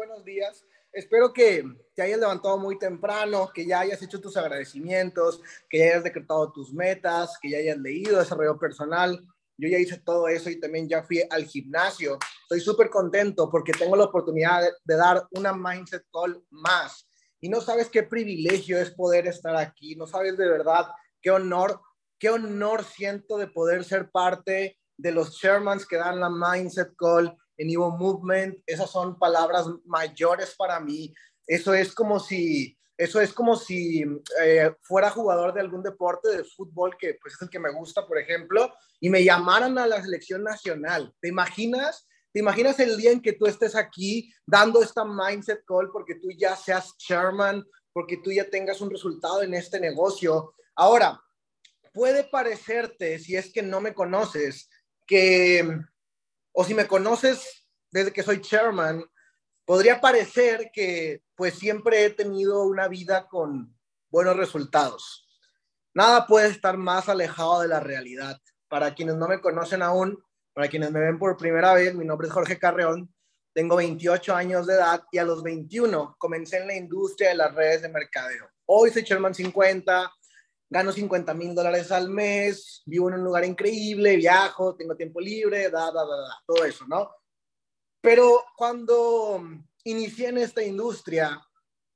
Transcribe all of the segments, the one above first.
buenos días. Espero que te hayas levantado muy temprano, que ya hayas hecho tus agradecimientos, que ya hayas decretado tus metas, que ya hayas leído desarrollo personal. Yo ya hice todo eso y también ya fui al gimnasio. Estoy súper contento porque tengo la oportunidad de, de dar una Mindset Call más. Y no sabes qué privilegio es poder estar aquí, no sabes de verdad qué honor, qué honor siento de poder ser parte de los chairmans que dan la Mindset Call Evo Movement, esas son palabras mayores para mí. Eso es como si, eso es como si eh, fuera jugador de algún deporte de fútbol que pues es el que me gusta, por ejemplo, y me llamaran a la selección nacional. ¿Te imaginas? ¿Te imaginas el día en que tú estés aquí dando esta mindset call porque tú ya seas chairman, porque tú ya tengas un resultado en este negocio? Ahora, puede parecerte, si es que no me conoces, que o si me conoces desde que soy chairman, podría parecer que pues siempre he tenido una vida con buenos resultados. Nada puede estar más alejado de la realidad. Para quienes no me conocen aún, para quienes me ven por primera vez, mi nombre es Jorge Carreón, tengo 28 años de edad y a los 21 comencé en la industria de las redes de mercadeo. Hoy soy Chairman 50, gano 50 mil dólares al mes, vivo en un lugar increíble, viajo, tengo tiempo libre, da, da, da, da, todo eso, ¿no? Pero cuando inicié en esta industria,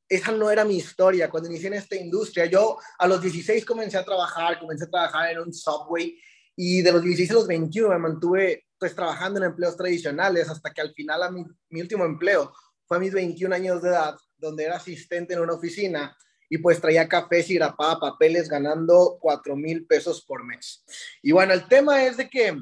esa no era mi historia. Cuando inicié en esta industria, yo a los 16 comencé a trabajar, comencé a trabajar en un subway y de los 16 a los 21 me mantuve pues trabajando en empleos tradicionales hasta que al final a mi, último empleo fue a mis 21 años de edad, donde era asistente en una oficina y pues traía cafés y grapaba papeles ganando 4 mil pesos por mes. Y bueno, el tema es de que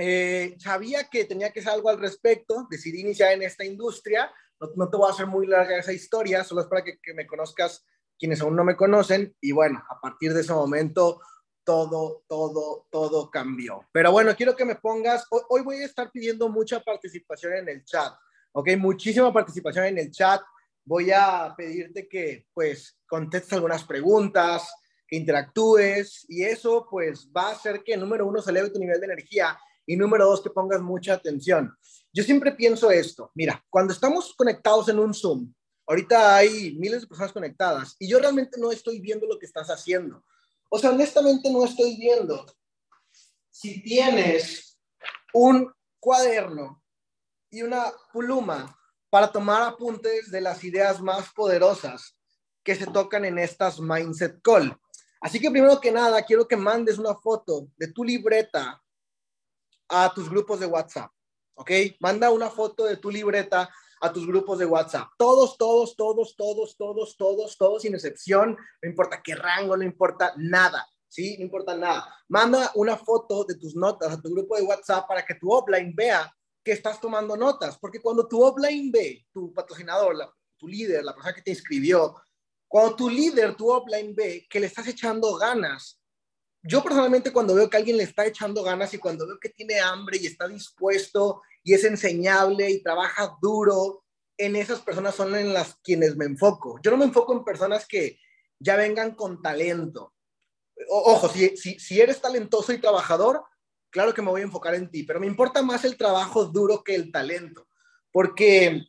eh, sabía que tenía que hacer algo al respecto, decidí iniciar en esta industria, no, te voy a hacer muy larga esa historia, solo es para que, me conozcas quienes aún no me conocen y bueno, a partir de ese momento todo, todo, todo cambió. Pero bueno, quiero que me pongas, hoy, hoy voy a estar pidiendo mucha participación en el chat, ¿ok? Muchísima participación en el chat voy a pedirte que pues contestes algunas preguntas, que interactúes y eso pues va a hacer que número uno se eleve tu nivel de energía y número dos que pongas mucha atención. Yo siempre pienso esto, mira, cuando estamos conectados en un Zoom, ahorita hay miles de personas conectadas y yo realmente no estoy viendo lo que estás haciendo. O sea, honestamente no estoy viendo si tienes un cuaderno y una pluma para tomar apuntes de las ideas más poderosas que se tocan en estas Mindset Call. Así que primero que nada, quiero que mandes una foto de tu libreta a tus grupos de WhatsApp, ¿ok? Manda una foto de tu libreta a tus grupos de WhatsApp. Todos, todos, todos, todos, todos, todos, todos, sin excepción. No importa qué rango, no importa nada, ¿sí? No importa nada. Manda una foto de tus notas a tu grupo de WhatsApp para que tu offline vea que estás tomando notas, porque cuando tu offline ve, tu patrocinador, tu líder, la persona que te inscribió, cuando tu líder, tu offline ve que le estás echando ganas, yo personalmente cuando veo que alguien le está echando ganas y cuando veo que tiene hambre y está dispuesto y es enseñable y trabaja duro, en esas personas son en las quienes me enfoco. Yo no me enfoco en personas que ya vengan con talento. ojo, si, si, si eres talentoso y trabajador, claro que me voy a enfocar en ti, pero me importa más el trabajo duro que el talento, porque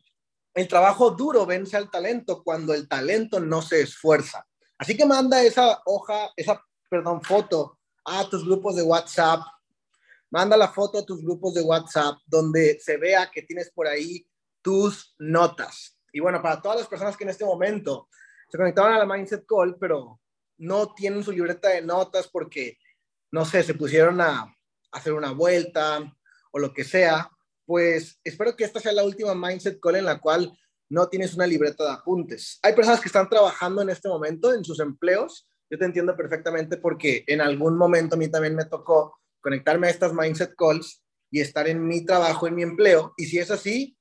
el trabajo duro vence al talento cuando el talento no se esfuerza. Así que manda esa hoja, esa, perdón, foto a tus grupos de WhatsApp. Manda la foto a tus grupos de WhatsApp donde se vea que tienes por ahí tus notas. Y bueno, para todas las personas que en este momento se conectaron a la Mindset Call, pero no tienen su libreta de notas porque, no sé, se pusieron a, hacer una vuelta o lo que sea, pues espero que esta sea la última Mindset Call en la cual no tienes una libreta de apuntes. Hay personas que están trabajando en este momento en sus empleos. Yo te entiendo perfectamente porque en algún momento a mí también me tocó conectarme a estas Mindset Calls y estar en mi trabajo, en mi empleo. Y si es así,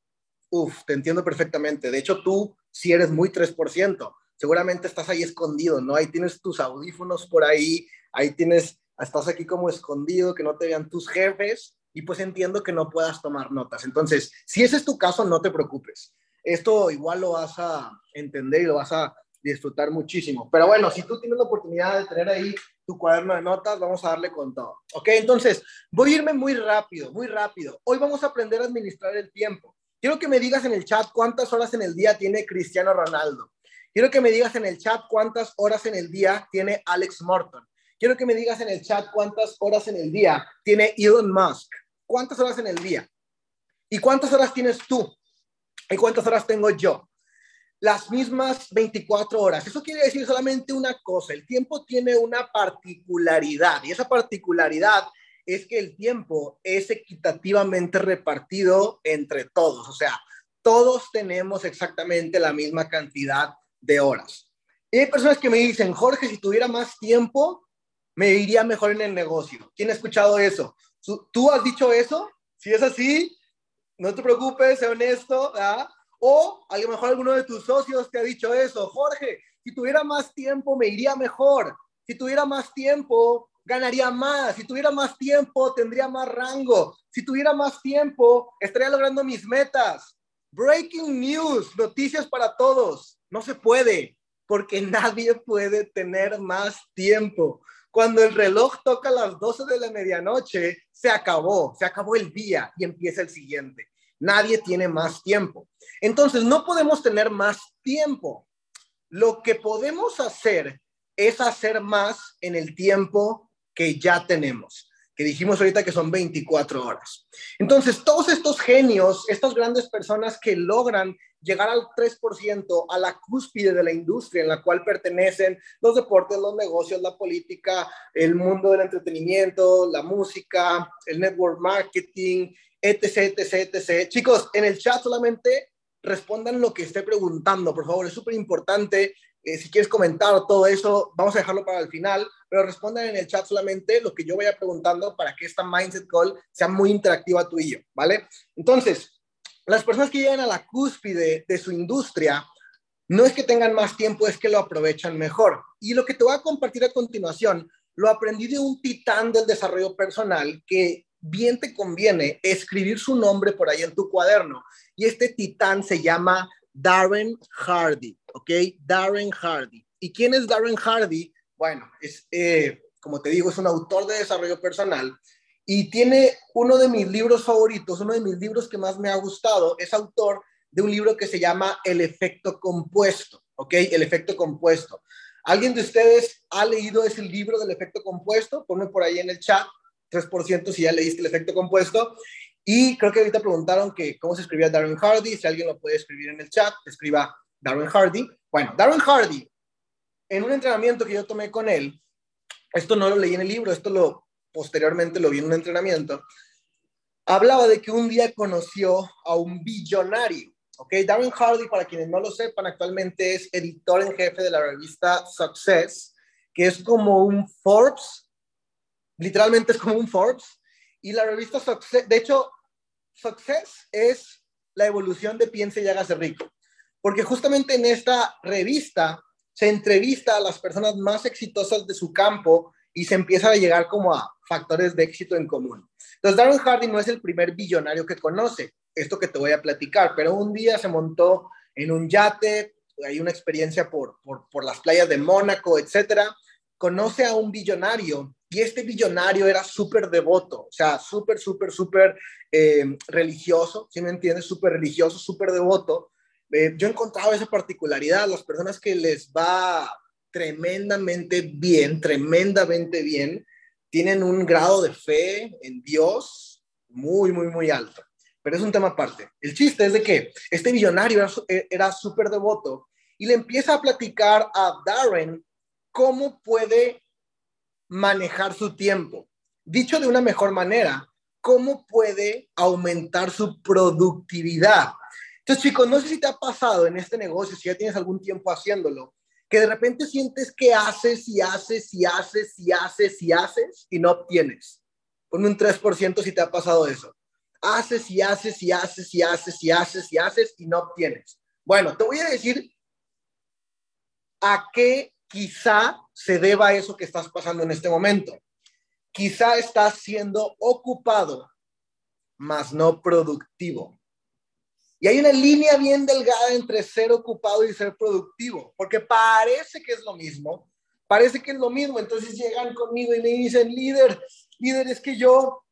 uff, te entiendo perfectamente. De hecho, tú si eres muy 3%. Seguramente estás ahí escondido, ¿no? Ahí tienes tus audífonos por ahí, ahí tienes estás aquí como escondido, que no te vean tus jefes y pues entiendo que no puedas tomar notas. Entonces, si ese es tu caso, no te preocupes. Esto igual lo vas a entender y lo vas a disfrutar muchísimo. Pero bueno, si tú tienes la oportunidad de tener ahí tu cuaderno de notas, vamos a darle con todo. Ok, entonces voy a irme muy rápido, muy rápido. Hoy vamos a aprender a administrar el tiempo. Quiero que me digas en el chat cuántas horas en el día tiene Cristiano Ronaldo. Quiero que me digas en el chat cuántas horas en el día tiene Alex Morton. Quiero que me digas en el chat cuántas horas en el día tiene Elon Musk. ¿Cuántas horas en el día? ¿Y cuántas horas tienes tú? ¿Y cuántas horas tengo yo? Las mismas 24 horas. Eso quiere decir solamente una cosa. El tiempo tiene una particularidad y esa particularidad es que el tiempo es equitativamente repartido entre todos. O sea, todos tenemos exactamente la misma cantidad de horas. Y hay personas que me dicen, Jorge, si tuviera más tiempo, me iría mejor en el negocio. ¿Quién ha escuchado eso? ¿Tú has dicho eso? Si es así, no te preocupes, sé honesto, ¿verdad? O a lo mejor alguno de tus socios te ha dicho eso. Jorge, si tuviera más tiempo, me iría mejor. Si tuviera más tiempo, ganaría más. Si tuviera más tiempo, tendría más rango. Si tuviera más tiempo, estaría logrando mis metas. Breaking news, noticias para todos. No se puede, porque nadie puede tener más tiempo. Cuando el reloj toca las 12 de la medianoche, se acabó, se acabó el día y empieza el siguiente. Nadie tiene más tiempo. Entonces, no podemos tener más tiempo. Lo que podemos hacer es hacer más en el tiempo que ya tenemos, que dijimos ahorita que son 24 horas. Entonces, todos estos genios, estas grandes personas que logran llegar al 3%, a la cúspide de la industria en la cual pertenecen los deportes, los negocios, la política, el mundo del entretenimiento, la música, el network marketing, etc., etc., etc. Chicos, en el chat solamente respondan lo que esté preguntando, por favor, es súper importante. Eh, si quieres comentar todo eso, vamos a dejarlo para el final, pero respondan en el chat solamente lo que yo vaya preguntando para que esta Mindset Call sea muy interactiva tú y yo, ¿vale? Entonces, las personas que llegan a la cúspide de su industria, no es que tengan más tiempo, es que lo aprovechan mejor. Y lo que te voy a compartir a continuación, lo aprendí de un titán del desarrollo personal que bien te conviene escribir su nombre por ahí en tu cuaderno. Y este titán se llama Darren Hardy, ¿ok? Darren Hardy. ¿Y quién es Darren Hardy? Bueno, es, eh, como te digo, es un autor de desarrollo personal y tiene uno de mis libros favoritos, uno de mis libros que más me ha gustado, es autor de un libro que se llama El efecto compuesto, ¿ok? El efecto compuesto. ¿Alguien de ustedes ha leído ese libro del efecto compuesto? Ponme por ahí en el chat, 3% si ya leíste el efecto compuesto. Y creo que ahorita preguntaron que cómo se escribía Darren Hardy, si alguien lo puede escribir en el chat, escriba Darren Hardy. Bueno, Darren Hardy, en un entrenamiento que yo tomé con él, esto no lo leí en el libro, esto lo posteriormente lo vi en un entrenamiento, hablaba de que un día conoció a un billonario. ¿ok? Darren Hardy, para quienes no lo sepan, actualmente es editor en jefe de la revista Success, que es como un Forbes, literalmente es como un Forbes, y la revista Success, de hecho, Success es la evolución de Piense y hágase rico, porque justamente en esta revista se entrevista a las personas más exitosas de su campo y se empieza a llegar como a factores de éxito en común. Entonces, Darren Hardy no es el primer billonario que conoce, esto que te voy a platicar, pero un día se montó en un yate, hay una experiencia por, por, las playas de Mónaco, etcétera, conoce a un billonario y este billonario era súper devoto, o sea, súper, súper, súper eh, religioso, si me entiendes? Súper religioso, súper devoto. Eh, yo he encontrado esa particularidad, las personas que les va tremendamente bien, tremendamente bien, tienen un grado de fe en Dios muy, muy, muy alto. Pero es un tema aparte. El chiste es de que este millonario era súper devoto y le empieza a platicar a Darren cómo puede manejar su tiempo. Dicho de una mejor manera, cómo puede aumentar su productividad. Entonces, chicos, no sé si te ha pasado en este negocio, si ya tienes algún tiempo haciéndolo, que de repente sientes que haces y haces y haces y haces y haces y no obtienes. Ponme un 3% si te ha pasado eso. Haces y haces y haces y haces y haces y haces y no obtienes. Bueno, te voy a decir a qué quizá se deba eso que estás pasando en este momento. Quizá estás siendo ocupado, más no productivo. Y hay una línea bien delgada entre ser ocupado y ser productivo, porque parece que es lo mismo, parece que es lo mismo. Entonces llegan conmigo y me dicen, líder, líder, es que yo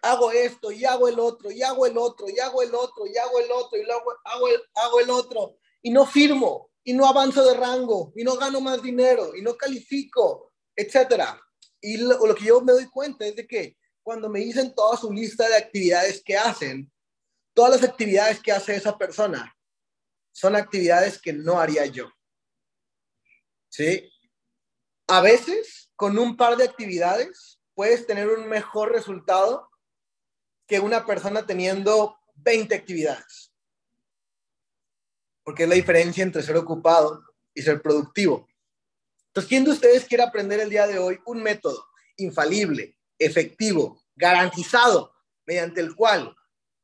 hago esto y hago el otro y hago el otro y hago el otro y hago el otro y luego hago el, hago el otro y no firmo y no avanzo de rango y no gano más dinero y no califico, etcétera. Y lo, que yo me doy cuenta es de que cuando me dicen toda su lista de actividades que hacen, todas las actividades que hace esa persona son actividades que no haría yo. ¿Sí? A veces, con un par de actividades, puedes tener un mejor resultado que una persona teniendo 20 actividades. Porque es la diferencia entre ser ocupado y ser productivo. Entonces, ¿quién de ustedes quiere aprender el día de hoy un método infalible, efectivo, garantizado, mediante el cual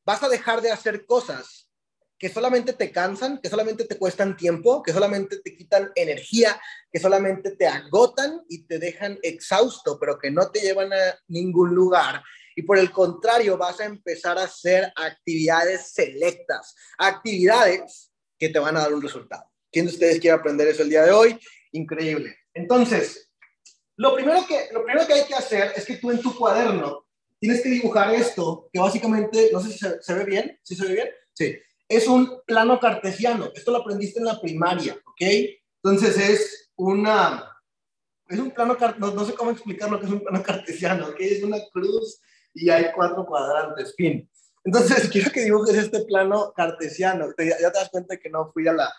vas a dejar de hacer cosas que solamente te cansan, que solamente te cuestan tiempo, que solamente te quitan energía, que solamente te agotan y te dejan exhausto, pero que no te llevan a ningún lugar. Y por el contrario, vas a empezar a hacer actividades selectas, actividades que te van a dar un resultado. ¿Quién de ustedes quiere aprender eso el día de hoy? Increíble. Entonces, lo primero que, lo primero que hay que hacer es que tú en tu cuaderno tienes que dibujar esto, que básicamente, no sé si se, se ve bien, ¿sí se ve bien? Sí es un plano cartesiano. Esto lo aprendiste en la primaria, ¿ok? Entonces es una, es un plano, no, no sé cómo explicar lo que es un plano cartesiano, ¿ok? Es una cruz y hay cuatro cuadrantes, fin. Entonces quiero que dibujes este plano cartesiano. ya te das cuenta que no fui a la,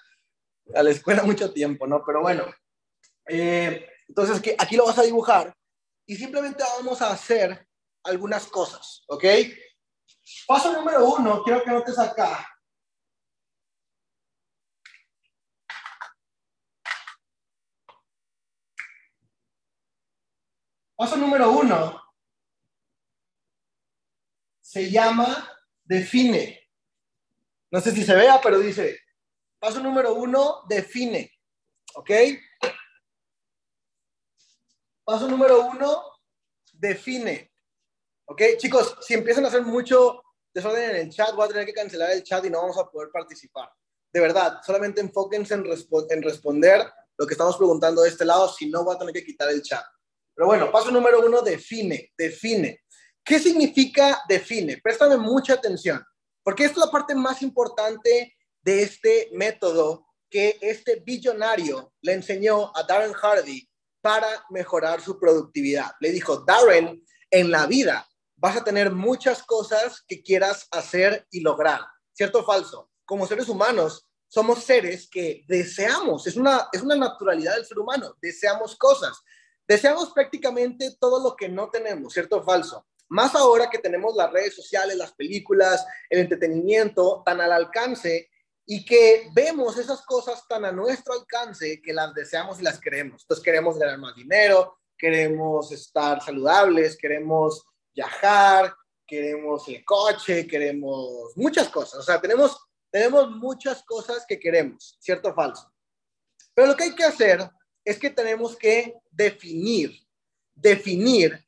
a la escuela mucho tiempo, ¿no? Pero bueno, eh, entonces que aquí lo vas a dibujar y simplemente vamos a hacer algunas cosas, ¿ok? Paso número uno, quiero que notes acá Paso número uno se llama define. No sé si se vea, pero dice, paso número uno, define. ¿Ok? Paso número uno, define. ¿Ok? Chicos, si empiezan a hacer mucho desorden en el chat, voy a tener que cancelar el chat y no vamos a poder participar. De verdad, solamente enfóquense en, en responder lo que estamos preguntando de este lado, si no voy a tener que quitar el chat. Pero bueno, paso número uno, define, define. ¿Qué significa define? Préstame mucha atención, porque esta es la parte más importante de este método que este billonario le enseñó a Darren Hardy para mejorar su productividad. Le dijo, Darren, en la vida vas a tener muchas cosas que quieras hacer y lograr. ¿Cierto o falso? Como seres humanos, somos seres que deseamos, es una, es una naturalidad del ser humano, deseamos cosas. Deseamos prácticamente todo lo que no tenemos, ¿cierto o falso? Más ahora que tenemos las redes sociales, las películas, el entretenimiento tan al alcance y que vemos esas cosas tan a nuestro alcance que las deseamos y las queremos. Entonces queremos ganar más dinero, queremos estar saludables, queremos viajar, queremos el coche, queremos muchas cosas. O sea, tenemos, tenemos muchas cosas que queremos, ¿cierto o falso? Pero lo que hay que hacer es que tenemos que definir, definir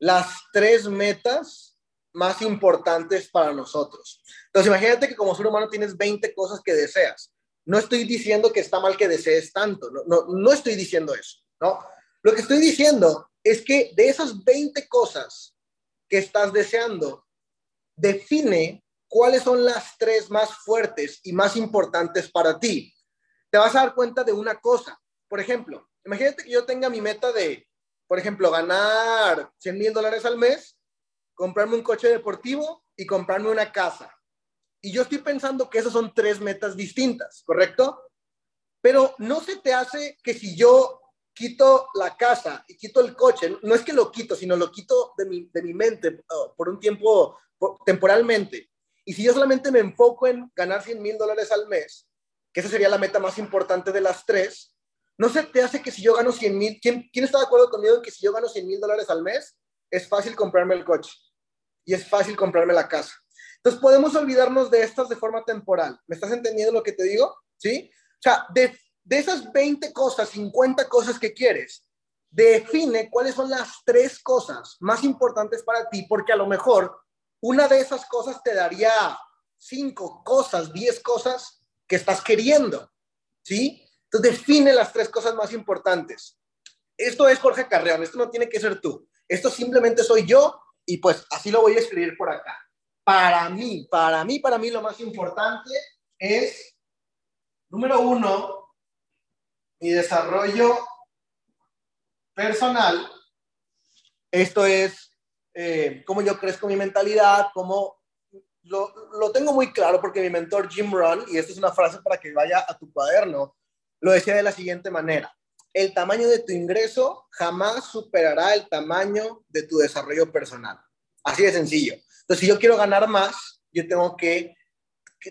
las tres metas más importantes para nosotros. Entonces, imagínate que como ser humano tienes 20 cosas que deseas. No estoy diciendo que está mal que desees tanto, no, no, no estoy diciendo eso, ¿no? Lo que estoy diciendo es que de esas 20 cosas que estás deseando, define cuáles son las tres más fuertes y más importantes para ti. Te vas a dar cuenta de una cosa por ejemplo, imagínate que yo tenga mi meta de, por ejemplo, ganar 100 mil dólares al mes, comprarme un coche deportivo y comprarme una casa. Y yo estoy pensando que esas son tres metas distintas, ¿correcto? Pero no se te hace que si yo quito la casa y quito el coche, no es que lo quito, sino lo quito de mi, de mi mente uh, por un tiempo, temporalmente. Y si yo solamente me enfoco en ganar 100 mil dólares al mes, que esa sería la meta más importante de las tres, ¿No se te hace que si yo gano 100 mil, ¿quién, ¿quién, está de acuerdo conmigo en que si yo gano 100 mil dólares al mes, es fácil comprarme el coche y es fácil comprarme la casa? Entonces podemos olvidarnos de estas de forma temporal. ¿Me estás entendiendo lo que te digo? ¿Sí? O sea, de, de esas 20 cosas, 50 cosas que quieres, define cuáles son las tres cosas más importantes para ti, porque a lo mejor una de esas cosas te daría cinco cosas, 10 cosas que estás queriendo, ¿sí? Entonces define las tres cosas más importantes. Esto es Jorge Carreón, esto no tiene que ser tú. Esto simplemente soy yo Y pues así lo voy a escribir por acá. Para mí, para mí, para mí lo más importante es, número uno, mi desarrollo personal. Esto es eh, cómo yo crezco mi mentalidad, cómo lo, lo, tengo muy claro porque mi mentor Jim Rohn, y esta es una frase para que vaya a tu cuaderno, lo decía de la siguiente manera. El tamaño de tu ingreso jamás superará el tamaño de tu desarrollo personal. Así de sencillo. Entonces, si yo quiero ganar más, yo tengo que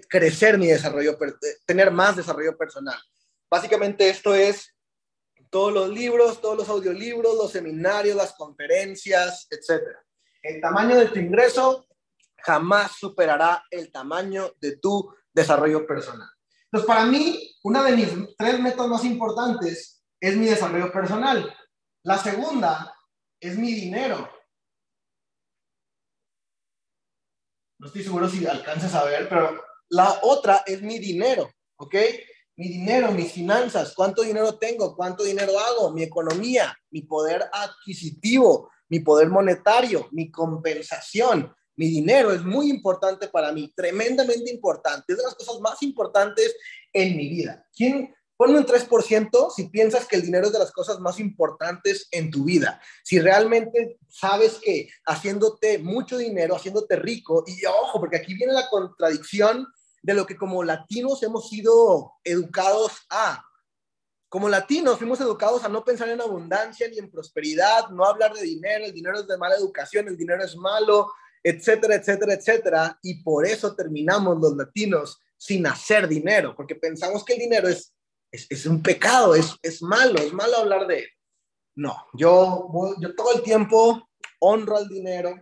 crecer mi desarrollo, tener más desarrollo personal. Básicamente esto es todos los libros, todos los audiolibros, los seminarios, las conferencias, etc. El tamaño de tu ingreso jamás superará el tamaño de tu desarrollo personal. Entonces, para mí, una de mis tres metas más importantes es mi desarrollo personal. La segunda es mi dinero. No estoy seguro si alcanzas a ver, pero la otra es mi dinero, ¿ok? Mi dinero, mis finanzas, cuánto dinero tengo, cuánto dinero hago, mi economía, mi poder adquisitivo, mi poder monetario, mi compensación, mi dinero es muy importante para mí, tremendamente importante. Es de las cosas más importantes en mi vida. ¿Quién, Ponme un 3% si piensas que el dinero es de las cosas más importantes en tu vida. Si realmente sabes que haciéndote mucho dinero, haciéndote rico, y ojo, porque aquí viene la contradicción de lo que como latinos hemos sido educados a. Como latinos fuimos educados a no pensar en abundancia ni en prosperidad, no hablar de dinero, el dinero es de mala educación, el dinero es malo, etcétera, etcétera, etcétera. Y por eso terminamos los latinos sin hacer dinero, porque pensamos que el dinero es, es, un pecado, es, es malo, es malo hablar de él. No, yo, yo todo el tiempo honro al dinero,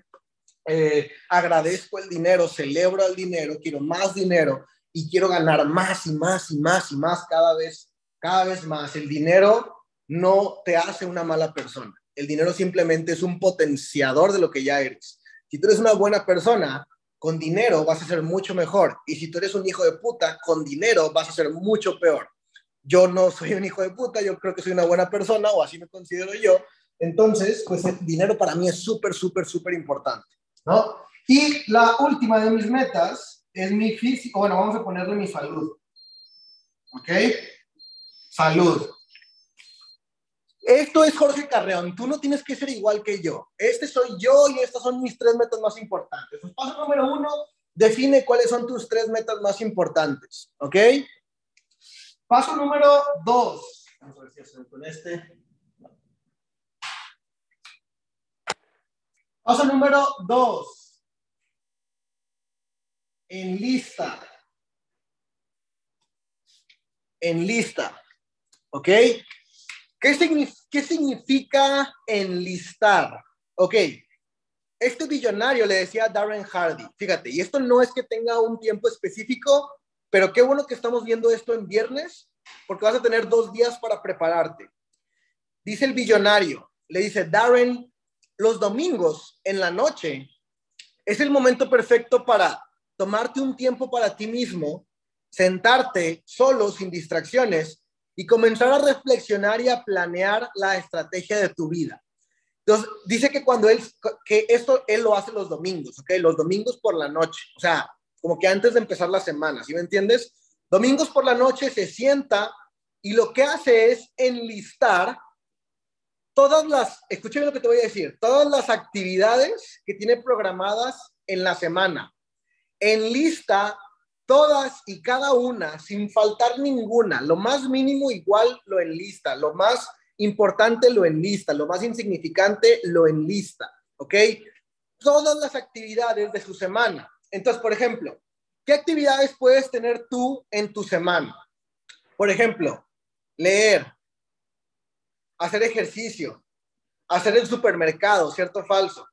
eh, agradezco el dinero, celebro el dinero, quiero más dinero y quiero ganar más y más y más y más cada vez, cada vez más. El dinero no te hace una mala persona. El dinero simplemente es un potenciador de lo que ya eres. Si tú eres una buena persona, con dinero vas a ser mucho mejor. Y si tú eres un hijo de puta, con dinero vas a ser mucho peor. Yo no soy un hijo de puta, yo creo que soy una buena persona o así me considero yo. Entonces, pues el dinero para mí es súper, súper, súper importante, ¿no? Y la última de mis metas es mi físico, bueno, vamos a ponerle mi salud. ¿Ok? Salud. Esto es Jorge Carreón, tú no tienes que ser igual que yo. Este soy yo y estas son mis tres metas más importantes. Pues paso número uno, define cuáles son tus tres metas más importantes, ¿ok? Paso número dos. Vamos a ver si hacemos con este. Paso número dos. En lista. En lista. ¿Ok? ¿Qué, significa enlistar? Ok, este billonario le decía a Darren Hardy, fíjate, y esto no es que tenga un tiempo específico, pero qué bueno que estamos viendo esto en viernes, porque vas a tener dos días para prepararte. Dice el billonario, le dice, Darren, los domingos en la noche es el momento perfecto para tomarte un tiempo para ti mismo, sentarte solo, sin distracciones, y comenzar a reflexionar y a planear la estrategia de tu vida. Entonces, dice que cuando él, que esto él lo hace los domingos, ¿ok? Los domingos por la noche, o sea, como que antes de empezar la semana, ¿sí me entiendes? Domingos por la noche se sienta y lo que hace es enlistar todas las, escúchame lo que te voy a decir, todas las actividades que tiene programadas en la semana. Enlista todas y cada una, sin faltar ninguna, lo más mínimo igual lo enlista, lo más importante lo enlista, lo más insignificante lo enlista, ¿ok? Todas las actividades de su semana. Entonces, por ejemplo, ¿qué actividades puedes tener tú en tu semana? Por ejemplo, leer, hacer ejercicio, hacer el supermercado, ¿cierto o falso?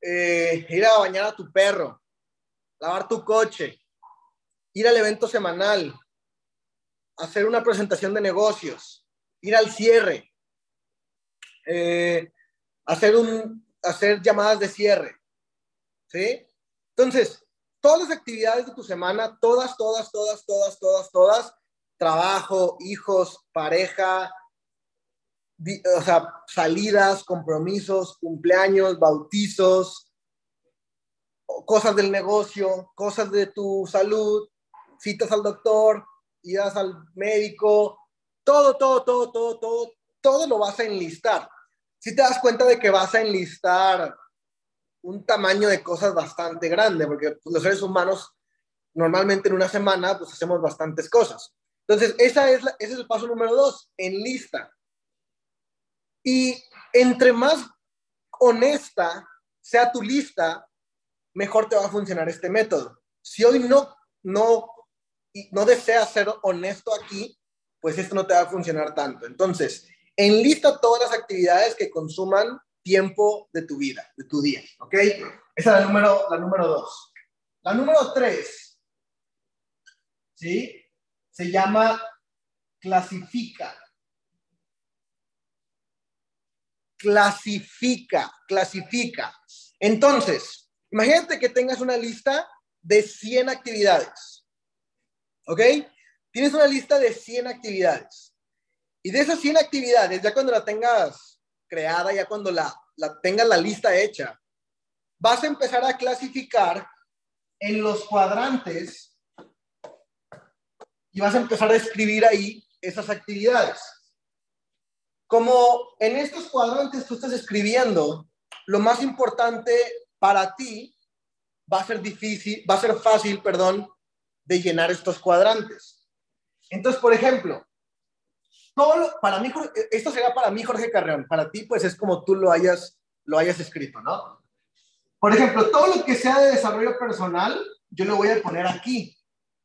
Eh, ir a bañar a tu perro, lavar tu coche, ir al evento semanal, hacer una presentación de negocios, ir al cierre, eh, hacer, un, hacer llamadas de cierre. ¿Sí? Entonces, todas las actividades de tu semana, todas, todas, todas, todas, todas, todas, trabajo, hijos, pareja, o sea, salidas, compromisos, cumpleaños, bautizos, cosas del negocio, cosas de tu salud, citas al doctor, idas al médico, todo, todo, todo, todo, todo, todo lo vas a enlistar. Si te das cuenta de que vas a enlistar un tamaño de cosas bastante grande, porque pues, los seres humanos normalmente en una semana pues hacemos bastantes cosas. Entonces, esa es ese es el paso número dos, enlista. Y entre más honesta sea tu lista, mejor te va a funcionar este método. Si hoy no, no, no deseas ser honesto aquí, pues esto no te va a funcionar tanto. Entonces, enlista todas las actividades que consuman tiempo de tu vida, de tu día, ¿ok? Esa es la número, la número dos. La número tres, ¿sí? Se llama clasifica. Clasifica, clasifica. Entonces, imagínate que tengas una lista de 100 actividades, ¿ok? Tienes una lista de 100 actividades. Y de esas 100 actividades, ya cuando la tengas creada, ya cuando la, la tengas la lista hecha, vas a empezar a clasificar en los cuadrantes y vas a empezar a escribir ahí esas actividades. Como en estos cuadrantes tú estás escribiendo, lo más importante para ti va a ser difícil, va a ser fácil, perdón, de llenar estos cuadrantes. Entonces, por ejemplo, todo para mí, esto será para mí, Jorge Carreón. Para ti, pues es como tú lo hayas, lo hayas escrito, ¿no? Por ejemplo, todo lo que sea de desarrollo personal, yo lo voy a poner aquí.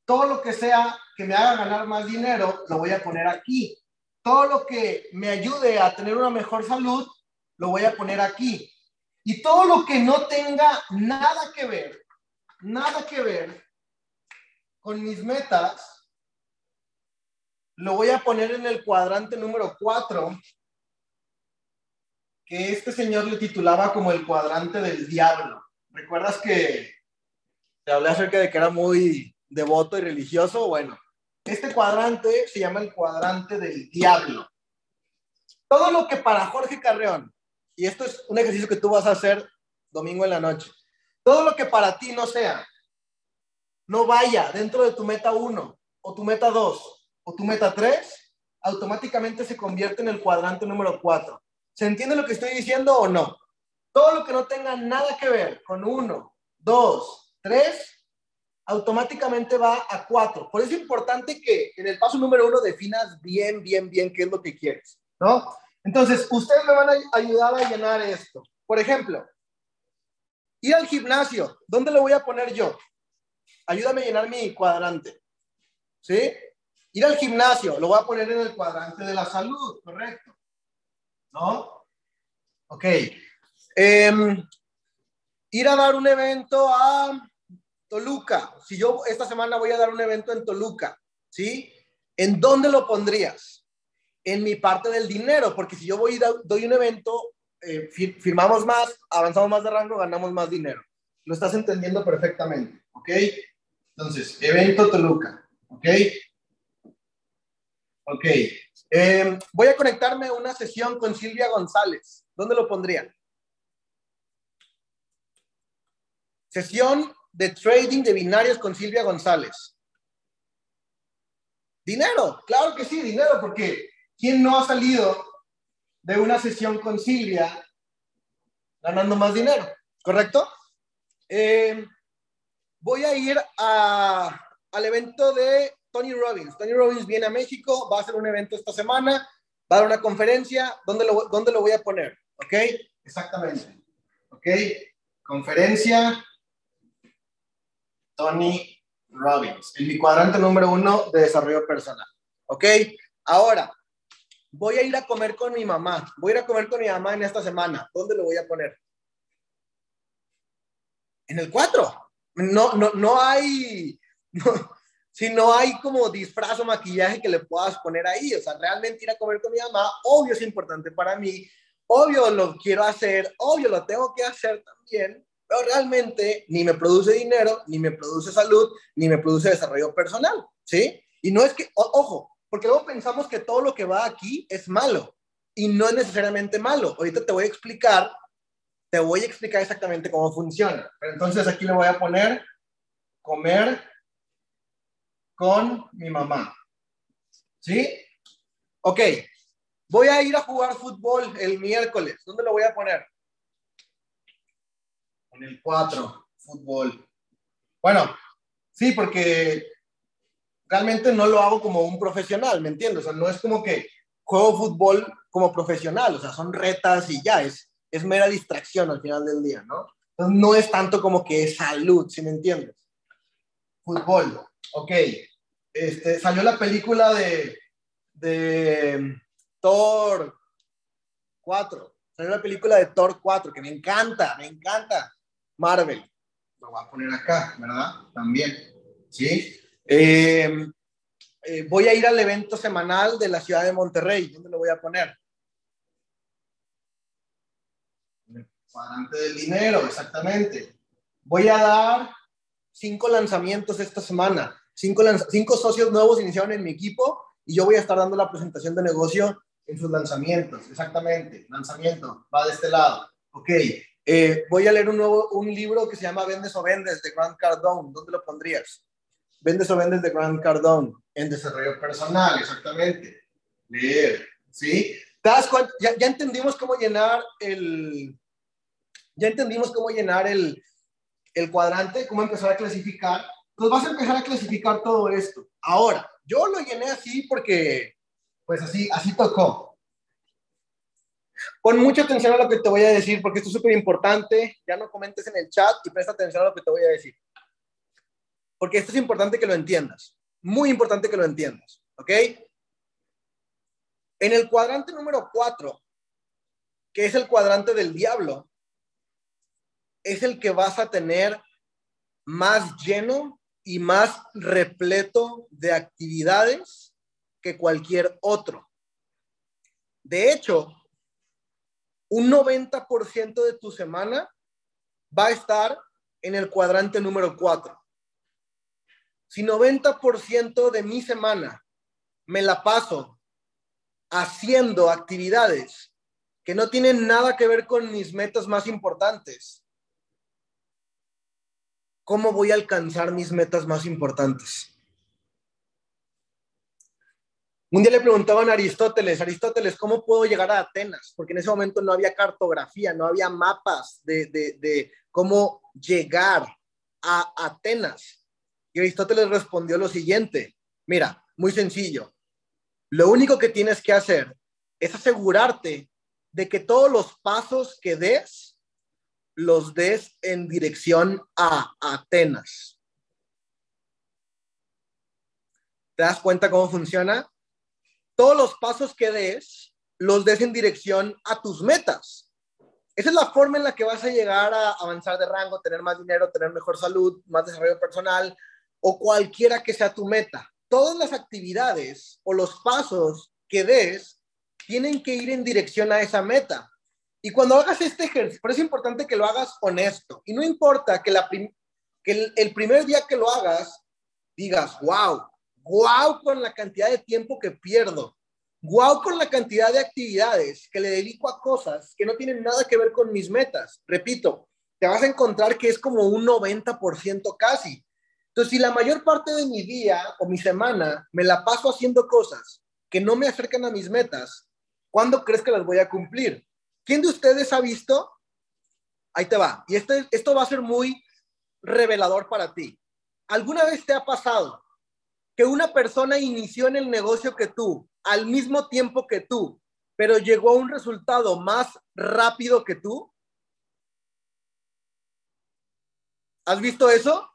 Todo lo que sea que me haga ganar más dinero, lo voy a poner aquí. Todo lo que me ayude a tener una mejor salud, lo voy a poner aquí. Y todo lo que no tenga nada que ver, nada que ver con mis metas, lo voy a poner en el cuadrante número 4, que este señor le titulaba como el cuadrante del diablo. ¿Recuerdas que te hablé acerca de que era muy devoto y religioso? Bueno, este cuadrante se llama el cuadrante del diablo. Todo lo que para Jorge Carreón, y esto es un ejercicio que tú vas a hacer domingo en la noche, todo lo que para ti no sea, no vaya dentro de tu meta 1 o tu meta 2 o tu meta 3, automáticamente se convierte en el cuadrante número 4. ¿Se entiende lo que estoy diciendo o no? Todo lo que no tenga nada que ver con 1, 2, 3, automáticamente va a 4. Por eso es importante que en el paso número 1 definas bien, bien, bien qué es lo que quieres, ¿no? Entonces, ustedes me van a ayudar a llenar esto. Por ejemplo, ir al gimnasio, ¿dónde lo voy a poner yo? Ayúdame a llenar mi cuadrante. ¿Sí? Ir al gimnasio, lo voy a poner en el cuadrante de la salud, correcto. ¿No? Ok. Em, ir a dar un evento a Toluca. Si yo esta semana voy a dar un evento en Toluca, ¿sí? ¿En dónde lo pondrías? En mi parte del dinero, porque si yo voy y doy un evento, eh, firmamos más, avanzamos más de rango, ganamos más dinero. Lo estás entendiendo perfectamente, ¿ok? Entonces, evento Toluca, ¿ok? Ok. Em, voy a conectarme a una sesión con Silvia González. ¿Dónde lo pondría? Sesión de trading de binarios con Silvia González. Dinero, claro que sí, dinero, porque ¿quién no ha salido de una sesión con Silvia ganando más dinero? ¿Correcto? Em, voy a ir al evento de Tony Robbins. Tony Robbins viene a México, va a hacer un evento esta semana, va a dar una conferencia. ¿Dónde lo, dónde lo voy a poner? ¿Ok? Exactamente. ¿Ok? Conferencia Tony Robbins, en mi cuadrante número uno de desarrollo personal. ¿Ok? Ahora, voy a ir a comer con mi mamá. Voy a ir a comer con mi mamá en esta semana. ¿Dónde lo voy a poner? En el 4. No, no, no hay, si no hay como disfraz o maquillaje que le puedas poner ahí. O sea, realmente ir a comer con mi mamá, obvio es importante para mí, obvio lo quiero hacer, obvio lo tengo que hacer también, pero realmente ni me produce dinero, ni me produce salud, ni me produce desarrollo personal, ¿sí? Y no es que, ojo, porque luego pensamos que todo lo que va aquí es malo y no es necesariamente malo. Ahorita te voy a explicar te voy a explicar exactamente cómo funciona. Pero entonces aquí le voy a poner comer con mi mamá. ¿Sí? Ok. Voy a ir a jugar fútbol el miércoles. ¿Dónde lo voy a poner? En el 4, fútbol. Bueno, sí, porque realmente no lo hago como un profesional, ¿me entiendes? O sea, no es como que juego fútbol como profesional, o sea, son retas y ya, es, es mera distracción al final del día, ¿no? No es tanto como que es salud, si me entiendes? Fútbol, ok. Este, salió la película de, de Thor 4, salió la película de Thor 4, que me encanta, me encanta. Marvel, lo voy a poner acá, ¿verdad? También, ¿sí? Eh, eh, voy a ir al evento semanal de la ciudad de Monterrey. ¿Dónde lo voy a poner? Cuadrante del dinero, exactamente. Voy a dar cinco lanzamientos esta semana. Cinco, cinco socios nuevos iniciaron en mi equipo y yo voy a estar dando la presentación de negocio en sus lanzamientos. Exactamente, lanzamiento, va de este lado. Ok, eh, voy a leer un nuevo un libro que se llama Vendes o Vendes de Grant Cardone. ¿Dónde lo pondrías? Vendes o vendes de Grant Cardone en desarrollo personal, exactamente. Leer, ¿sí? ¿Te das cuenta? Ya, ya, entendimos cómo llenar el, ya entendimos cómo llenar el, el cuadrante, cómo empezar a clasificar. Pues vas a empezar a clasificar todo esto. Ahora, yo lo llené así porque, pues así, así tocó. Pon mucha atención a lo que te voy a decir porque esto es súper importante. Ya no comentes en el chat y presta atención a lo que te voy a decir porque esto es importante que lo entiendas, muy importante que lo entiendas, ¿ok? En el cuadrante número 4, que es el cuadrante del diablo, es el que vas a tener más lleno y más repleto de actividades que cualquier otro. De hecho, un 90% de tu semana va a estar en el cuadrante número 4. Si 90% de mi semana me la paso haciendo actividades que no tienen nada que ver con mis metas más importantes, ¿cómo voy a alcanzar mis metas más importantes? Un día le preguntaban a Aristóteles, Aristóteles, ¿cómo puedo llegar a Atenas? Porque en ese momento no había cartografía, no había mapas de, cómo llegar a Atenas. Y Aristóteles respondió lo siguiente, mira, muy sencillo, lo único que tienes que hacer es asegurarte de que todos los pasos que des, los des en dirección a Atenas. ¿Te das cuenta cómo funciona? Todos los pasos que des, los des en dirección a tus metas. Esa es la forma en la que vas a llegar a avanzar de rango, tener más dinero, tener mejor salud, más desarrollo personal, o cualquiera que sea tu meta. Todas las actividades o los pasos que des tienen que ir en dirección a esa meta. Y cuando hagas este ejercicio, pero es importante que lo hagas honesto. Y no importa que, el, el primer día que lo hagas, digas, wow, wow con la cantidad de tiempo que pierdo, wow con la cantidad de actividades que le dedico a cosas que no tienen nada que ver con mis metas. Repito, te vas a encontrar que es como un 90% casi. Entonces, si la mayor parte de mi día o mi semana me la paso haciendo cosas que no me acercan a mis metas, ¿cuándo crees que las voy a cumplir? ¿Quién de ustedes ha visto? Ahí te va. Y este, esto va a ser muy revelador para ti. ¿Alguna vez te ha pasado que una persona inició en el negocio que tú, al mismo tiempo que tú, pero llegó a un resultado más rápido que tú? ¿Has visto eso?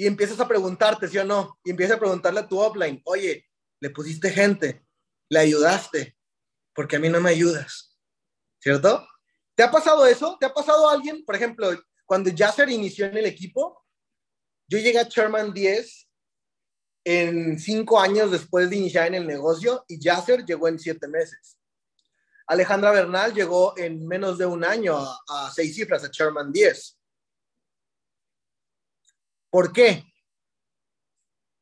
y empiezas a preguntarte, ¿sí o no? Y empiezas a preguntarle a tu offline, oye, le pusiste gente, le ayudaste, porque a mí no me ayudas, ¿cierto? ¿Te ha pasado eso? ¿Te ha pasado alguien, por ejemplo, cuando Yasser inició en el equipo, yo llegué a Sherman 10 en cinco años después de iniciar en el negocio y Yasser llegó en siete meses. Alejandra Bernal llegó en menos de un año a, a seis cifras a Sherman 10. ¿Por qué?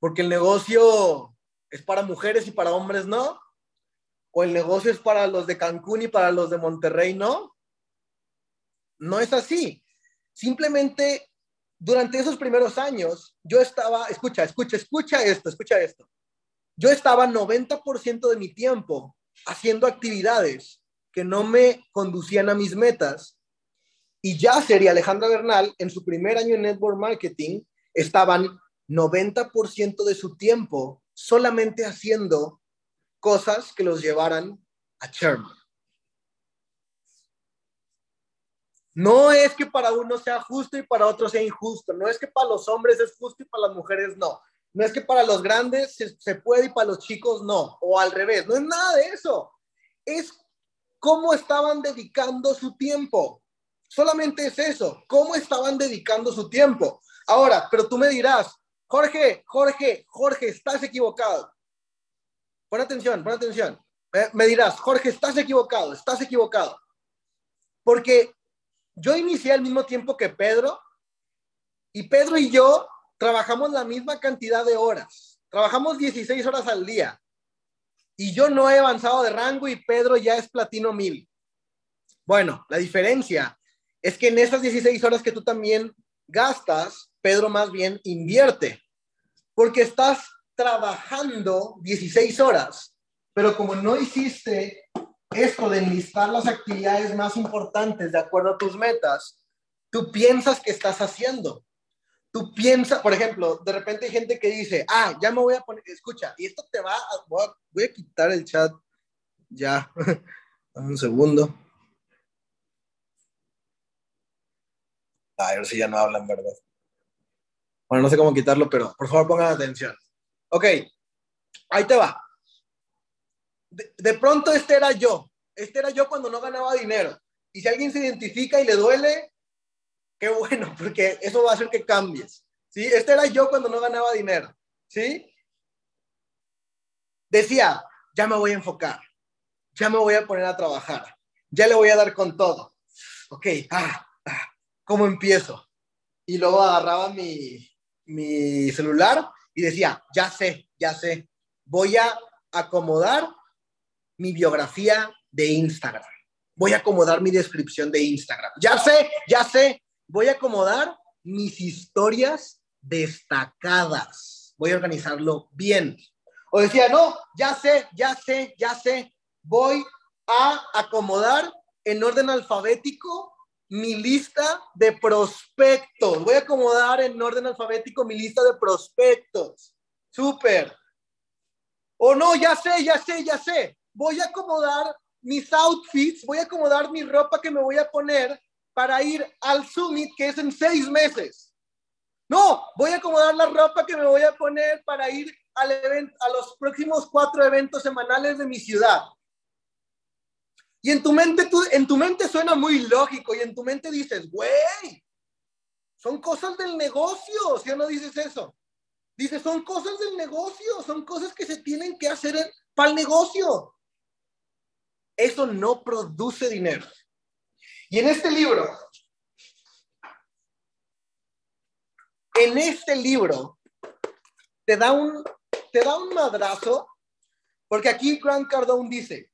Porque el negocio es para mujeres y para hombres no. O el negocio es para los de Cancún y para los de Monterrey no. no es así. Simplemente durante esos primeros años, yo estaba, escucha, escucha, escucha esto, escucha esto. Yo estaba 90% de mi tiempo haciendo actividades que no me conducían a mis metas. Y ya sería Alejandra Bernal, en su primer año en Network Marketing, estaban 90% de su tiempo solamente haciendo cosas que los llevaran a Sherman. No es que para uno sea justo y para otro sea injusto. No es que para los hombres es justo y para las mujeres no. No es que para los grandes se, puede y para los chicos no. O al revés. No es nada de eso. Es cómo estaban dedicando su tiempo. Solamente es eso. Cómo estaban dedicando su tiempo. Ahora, pero tú me dirás, Jorge, Jorge, Jorge, estás equivocado. Pon atención, pon atención. me dirás, Jorge, estás equivocado, estás equivocado. Porque yo inicié al mismo tiempo que Pedro y Pedro y yo trabajamos la misma cantidad de horas. Trabajamos 16 horas al día. Y yo no he avanzado de rango y Pedro ya es platino mil. Bueno, la diferencia es que en esas 16 horas que tú también gastas, Pedro más bien invierte. Porque estás trabajando 16 horas, pero como no hiciste esto de enlistar las actividades más importantes de acuerdo a tus metas, tú piensas que estás haciendo. Tú piensas, por ejemplo, de repente hay gente que dice, ah, ya me voy a poner, escucha, y esto te va, a, voy, a, quitar el chat ya, un segundo. A ver si ya no hablan, ¿verdad? Bueno, no sé cómo quitarlo, pero por favor pongan atención. Ok, ahí te va de, pronto este era yo. Este era yo cuando no ganaba dinero. Y si alguien se identifica y le duele, qué bueno, porque eso va a hacer que cambies. ¿Sí? Este era yo cuando no ganaba dinero. ¿Sí? Decía, ya me voy a enfocar. Ya me voy a poner a trabajar. Ya le voy a dar con todo. Ok, ah, ah ¿cómo empiezo? Y luego agarraba mi, mi celular y decía, ya sé, ya sé. Voy a acomodar mi biografía de Instagram. Voy a acomodar mi descripción de Instagram. Ya sé, ya sé. Voy a acomodar mis historias destacadas. Voy a organizarlo bien. O decía, no, ya sé, ya sé, ya sé. Voy a acomodar en orden alfabético mi lista de prospectos. Voy a acomodar en orden alfabético mi lista de prospectos. Súper. O no, ya sé, ya sé, ya sé voy a acomodar mis outfits, voy a acomodar mi ropa que me voy a poner para ir al summit que es en seis meses. No, voy a acomodar la ropa que me voy a poner para ir al evento, a los próximos cuatro eventos semanales de mi ciudad. Y en tu mente, en tu mente suena muy lógico y en tu mente dices, güey, son cosas del negocio, ¿sí o no dices eso? Dices, son cosas del negocio, son cosas que se tienen que hacer para el negocio eso no produce dinero. Y en este libro, en este libro, te da un, te da un madrazo, porque aquí Grant Cardone dice,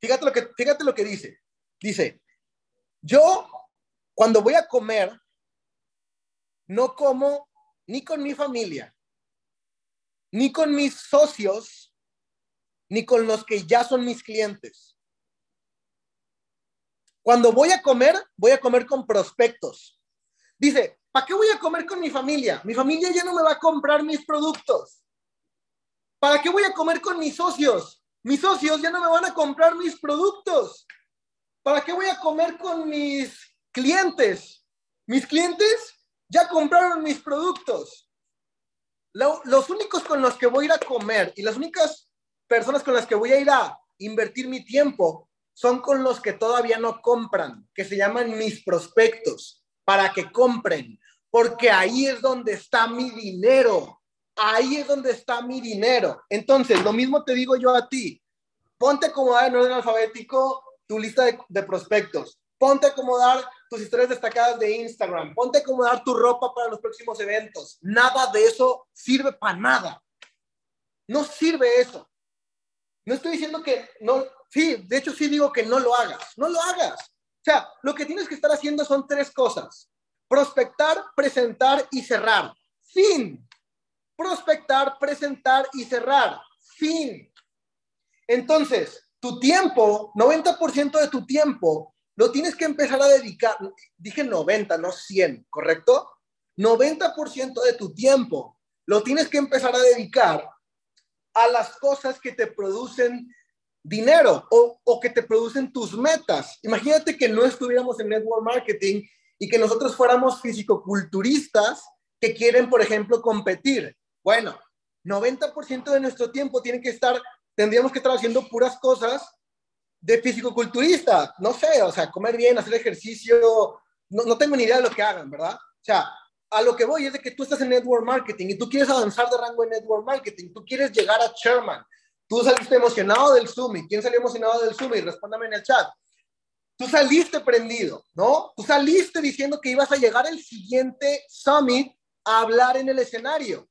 fíjate lo que, fíjate lo que dice, dice, yo cuando voy a comer, no como ni con mi familia, ni con mis socios, ni con los que ya son mis clientes. Cuando voy a comer, voy a comer con prospectos. Dice, ¿para qué voy a comer con mi familia? Mi familia ya no me va a comprar mis productos. ¿Para qué voy a comer con mis socios? Mis socios ya no me van a comprar mis productos. ¿Para qué voy a comer con mis clientes? Mis clientes ya compraron mis productos. los únicos con los que voy a ir a comer y las únicas personas con las que voy a ir a invertir mi tiempo son con los que todavía no compran, que se llaman mis prospectos, para que compren, porque ahí es donde está mi dinero, ahí es donde está mi dinero. Entonces, lo mismo te digo yo a ti, ponte a acomodar en orden alfabético tu lista de, prospectos, ponte a acomodar tus historias destacadas de Instagram, ponte a acomodar tu ropa para los próximos eventos. Nada de eso sirve para nada. No sirve eso. No estoy diciendo que no, Sí, de hecho sí digo que no lo hagas, no lo hagas. sea, lo que tienes que estar haciendo son tres cosas. Prospectar, presentar y cerrar. Fin. Prospectar, presentar y cerrar. Fin. Entonces, tu tiempo, 90% de tu tiempo, lo tienes que empezar a dedicar. Dije 90, no 100, ¿correcto? 90% de tu tiempo lo tienes que empezar a dedicar a las cosas que te producen dinero o, o, que te producen tus metas. Imagínate que no estuviéramos en network marketing y que nosotros fuéramos fisicoculturistas que quieren, por ejemplo, competir. Bueno, 90% de nuestro tiempo tiene que estar, tendríamos que estar haciendo puras cosas de fisicoculturista. No sé, o sea, comer bien, hacer ejercicio, no, no tengo ni idea de lo que hagan, ¿verdad? O sea, a lo que voy es de que tú estás en network marketing y tú quieres avanzar de rango en network marketing, tú quieres llegar a chairman, tú saliste emocionado del Summit, ¿quién salió emocionado del Summit? Respóndame en el chat. Tú saliste prendido, ¿no? Tú saliste diciendo que ibas a llegar al siguiente Summit a hablar en el escenario.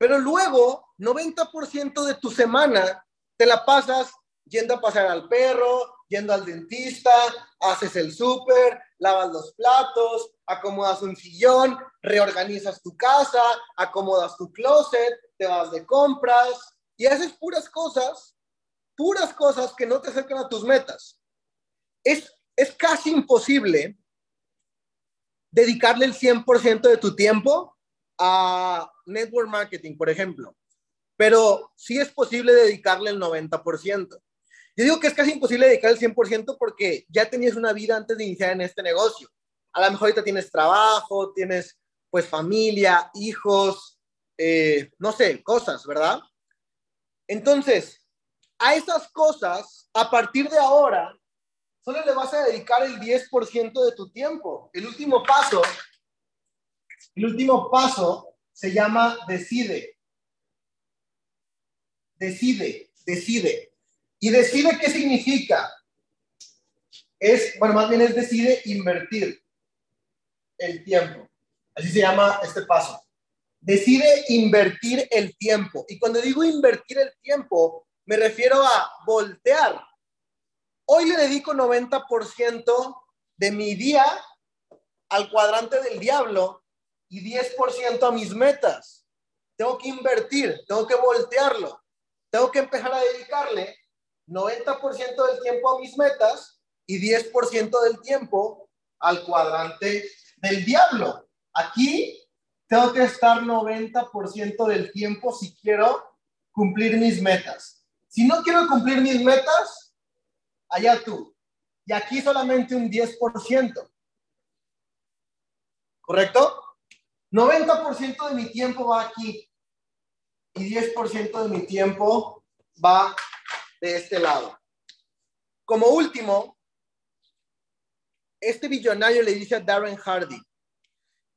Pero luego, 90% de tu semana te la pasas yendo a pasar al perro, yendo al dentista, haces el súper, lavas los platos, acomodas un sillón, reorganizas tu casa, acomodas tu closet, te vas de compras y haces puras cosas, puras cosas que no te acercan a tus metas. Es, es casi imposible dedicarle el 100% de tu tiempo a network marketing, por ejemplo, pero sí es posible dedicarle el 90%. Yo digo que es casi imposible dedicar el 100% porque ya tenías una vida antes de iniciar en este negocio. A lo mejor ahorita tienes trabajo, tienes pues familia, hijos, eh, no sé, cosas, ¿verdad? Entonces, a esas cosas, a partir de ahora, solo le vas a dedicar el 10% de tu tiempo. El último paso, el último paso se llama decide. Decide, decide. Y decide qué significa. Es, bueno, más bien es decide invertir el tiempo. Así se llama este paso. Decide invertir el tiempo. Y cuando digo invertir el tiempo, me refiero a voltear. Hoy le dedico 90% de mi día al cuadrante del diablo y 10% a mis metas. Tengo que invertir, tengo que voltearlo. Tengo que empezar a dedicarle 90% del tiempo a mis metas y 10% del tiempo al cuadrante del diablo. Aquí tengo que estar 90% del tiempo si quiero cumplir mis metas. Si no quiero cumplir mis metas, allá tú. Y aquí solamente un 10%. ¿Correcto? 90% de mi tiempo va aquí y 10% de mi tiempo va de este lado. Como último, este billonario le dice a Darren Hardy,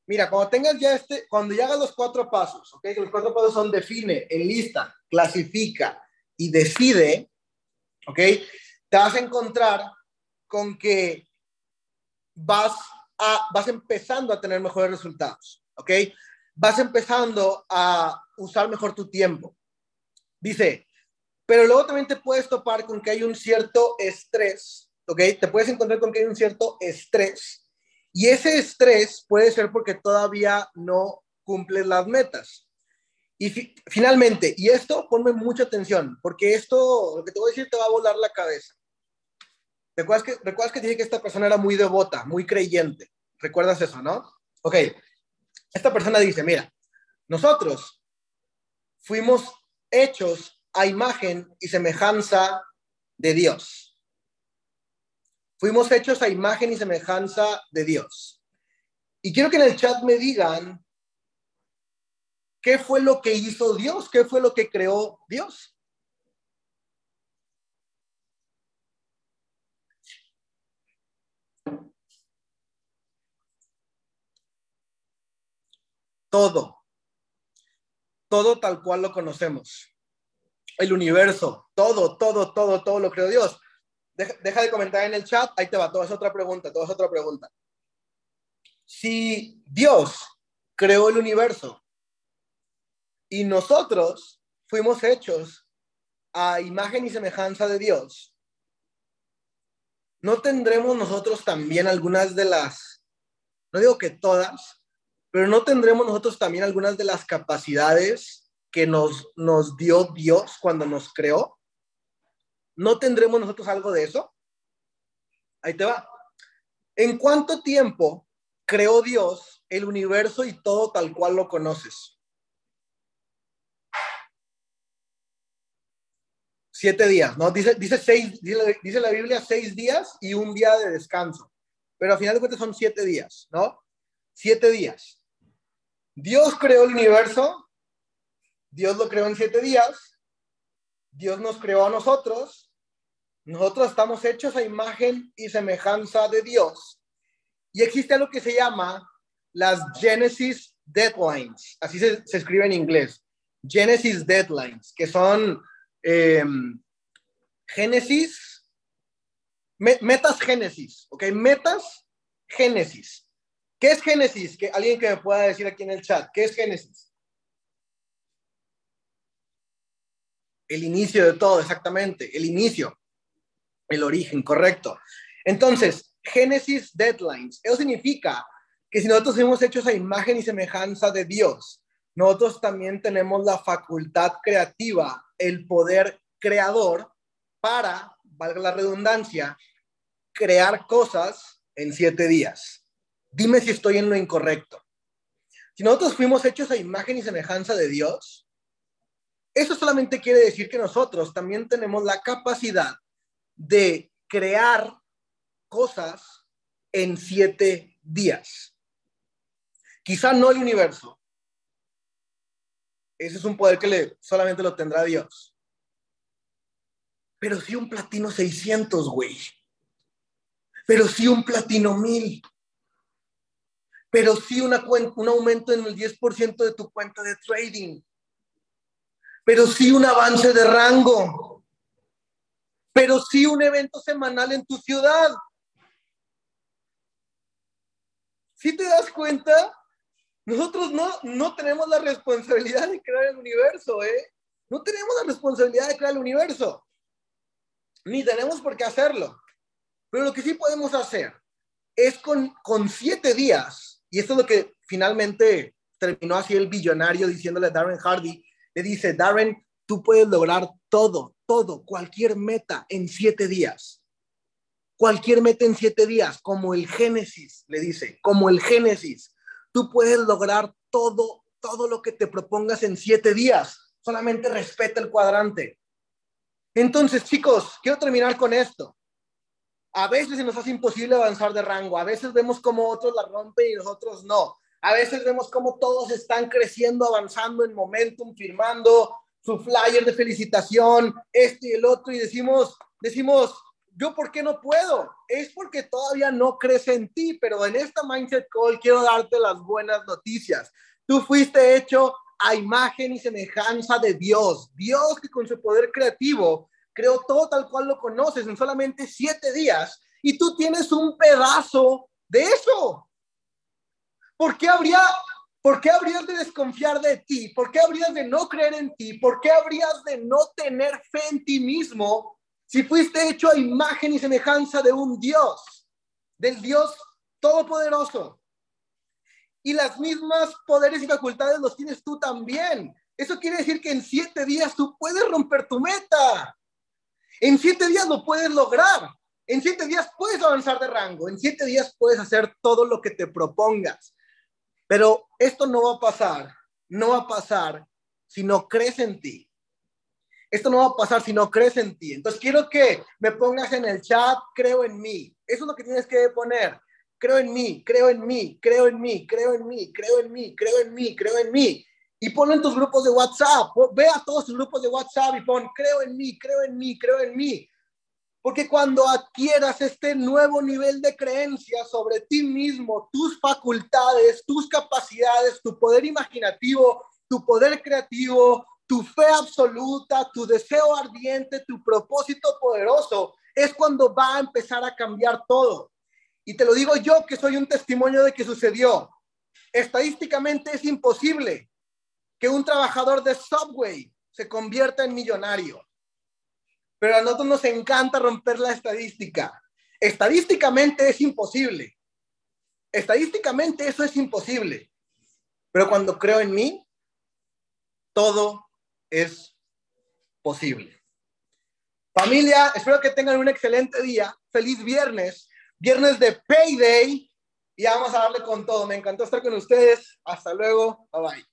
mira, cuando tengas ya este, cuando ya hagas los cuatro pasos, ¿ok? Los cuatro pasos son define, enlista, clasifica y decide, ¿ok? Te vas a encontrar con que vas, a, vas empezando a tener mejores resultados, ¿ok? Vas empezando a usar mejor tu tiempo. Dice, pero luego también te puedes topar con que hay un cierto estrés, ¿ok? Te puedes encontrar con que hay un cierto estrés. Y ese estrés puede ser porque todavía no cumples las metas. Y finalmente, y esto ponme mucha atención, porque esto, lo que te voy a decir, te va a volar la cabeza. ¿Recuerdas que, ¿Recuerdas que dije que esta persona era muy devota, muy creyente? ¿Recuerdas eso, no? Ok. Esta persona dice, mira, nosotros fuimos hechos a imagen y semejanza de Dios. Fuimos hechos a imagen y semejanza de Dios. Y quiero que en el chat me digan qué fue lo que hizo Dios, qué fue lo que creó Dios. Todo. Todo tal cual lo conocemos el universo, todo, todo, todo, todo lo creó Dios. Deja, de comentar en el chat, ahí te va, toda es otra pregunta, toda es otra pregunta. Si Dios creó el universo y nosotros fuimos hechos a imagen y semejanza de Dios, ¿no tendremos nosotros también algunas de las, no digo que todas, pero no tendremos nosotros también algunas de las capacidades que nos, nos dio Dios cuando nos creó? ¿No tendremos nosotros algo de eso? Ahí te va. ¿En cuánto tiempo creó Dios el universo y todo tal cual lo conoces? Siete días, ¿no? Dice, dice, seis, dice, la Biblia seis días y un día de descanso. Pero al final de cuentas son siete días, ¿no? Siete días. Dios creó el universo, Dios lo creó en siete días, Dios nos creó a nosotros, nosotros estamos hechos a imagen y semejanza de Dios. Y existe lo que se llama las Genesis Deadlines, así se, escribe en inglés, Genesis Deadlines, que son em, Génesis, metas Génesis, ¿ok? Metas Génesis. ¿Qué es Génesis? Que alguien que me pueda decir aquí en el chat, ¿qué es Génesis? El inicio de todo, exactamente, el inicio, el origen, correcto. Entonces, Génesis Deadlines, eso significa que si nosotros hemos hecho esa imagen y semejanza de Dios, nosotros también tenemos la facultad creativa, el poder creador para, valga la redundancia, crear cosas en siete días. Dime si estoy en lo incorrecto. Si nosotros fuimos hechos a imagen y semejanza de Dios, eso solamente quiere decir que nosotros también tenemos la capacidad de crear cosas en siete días. Quizá no el universo. Ese es un poder que solamente lo tendrá Dios. Pero sí un platino 600, güey. Pero sí un platino 1000 pero sí una un aumento en el 10% de tu cuenta de trading, pero sí un avance de rango, pero sí un evento semanal en tu ciudad. Si te das cuenta, nosotros no, no tenemos la responsabilidad de crear el universo, ¿eh? No tenemos la responsabilidad de crear el universo, ni tenemos por qué hacerlo. Pero lo que sí podemos hacer es con, con siete días y esto es lo que finalmente terminó así el billonario diciéndole a Darren Hardy. Le dice, Darren, tú puedes lograr todo, todo, cualquier meta en siete días. Cualquier meta en siete días, como el Génesis, le dice, como el Génesis. Tú puedes lograr todo, todo lo que te propongas en siete días. Solamente respeta el cuadrante. Entonces, chicos, quiero terminar con esto. A veces se nos hace imposible avanzar de rango, a veces vemos como otros la rompen y nosotros no. A veces vemos como todos están creciendo, avanzando en momentum, firmando su flyer de felicitación, este y el otro, y decimos, decimos, yo por qué no puedo? Es porque todavía no crece en ti, pero en esta Mindset Call quiero darte las buenas noticias. Tú fuiste hecho a imagen y semejanza de Dios. Dios que con su poder creativo creó todo tal cual lo conoces en solamente siete días y tú tienes un pedazo de eso. ¿Por qué habría, por qué habrías de desconfiar de ti? ¿Por qué habrías de no creer en ti? ¿Por qué habrías de no tener fe en ti mismo si fuiste hecho a imagen y semejanza de un Dios, del Dios todopoderoso? Y las mismas poderes y facultades los tienes tú también. Eso quiere decir que en siete días tú puedes romper tu meta. En siete días lo puedes lograr. En siete días puedes avanzar de rango. En siete días puedes hacer todo lo que te propongas. Pero esto no va a pasar. No va a pasar si no crees en ti. Esto no va a pasar si no crees en ti. Entonces quiero que me pongas en el chat, creo en mí. Eso es lo que tienes que poner. Creo en mí, creo en mí, creo en mí, creo en mí, creo en mí, creo en mí, creo en mí y ponlo en tus grupos de WhatsApp. Ve a todos tus grupos de WhatsApp y pon, creo en mí, creo en mí, creo en mí. Porque cuando adquieras este nuevo nivel de creencia sobre ti mismo, tus facultades, tus capacidades, tu poder imaginativo, tu poder creativo, tu fe absoluta, tu deseo ardiente, tu propósito poderoso, es cuando va a empezar a cambiar todo. Y te lo digo yo que soy un testimonio de que sucedió. Estadísticamente es imposible, que un trabajador de Subway se convierta en millonario. Pero a nosotros nos encanta romper la estadística. Estadísticamente es imposible. Estadísticamente eso es imposible. Pero cuando creo en mí, todo es posible. Familia, espero que tengan un excelente día. Feliz viernes. Viernes de Payday. Y vamos a darle con todo. Me encantó estar con ustedes. Hasta luego. Bye bye.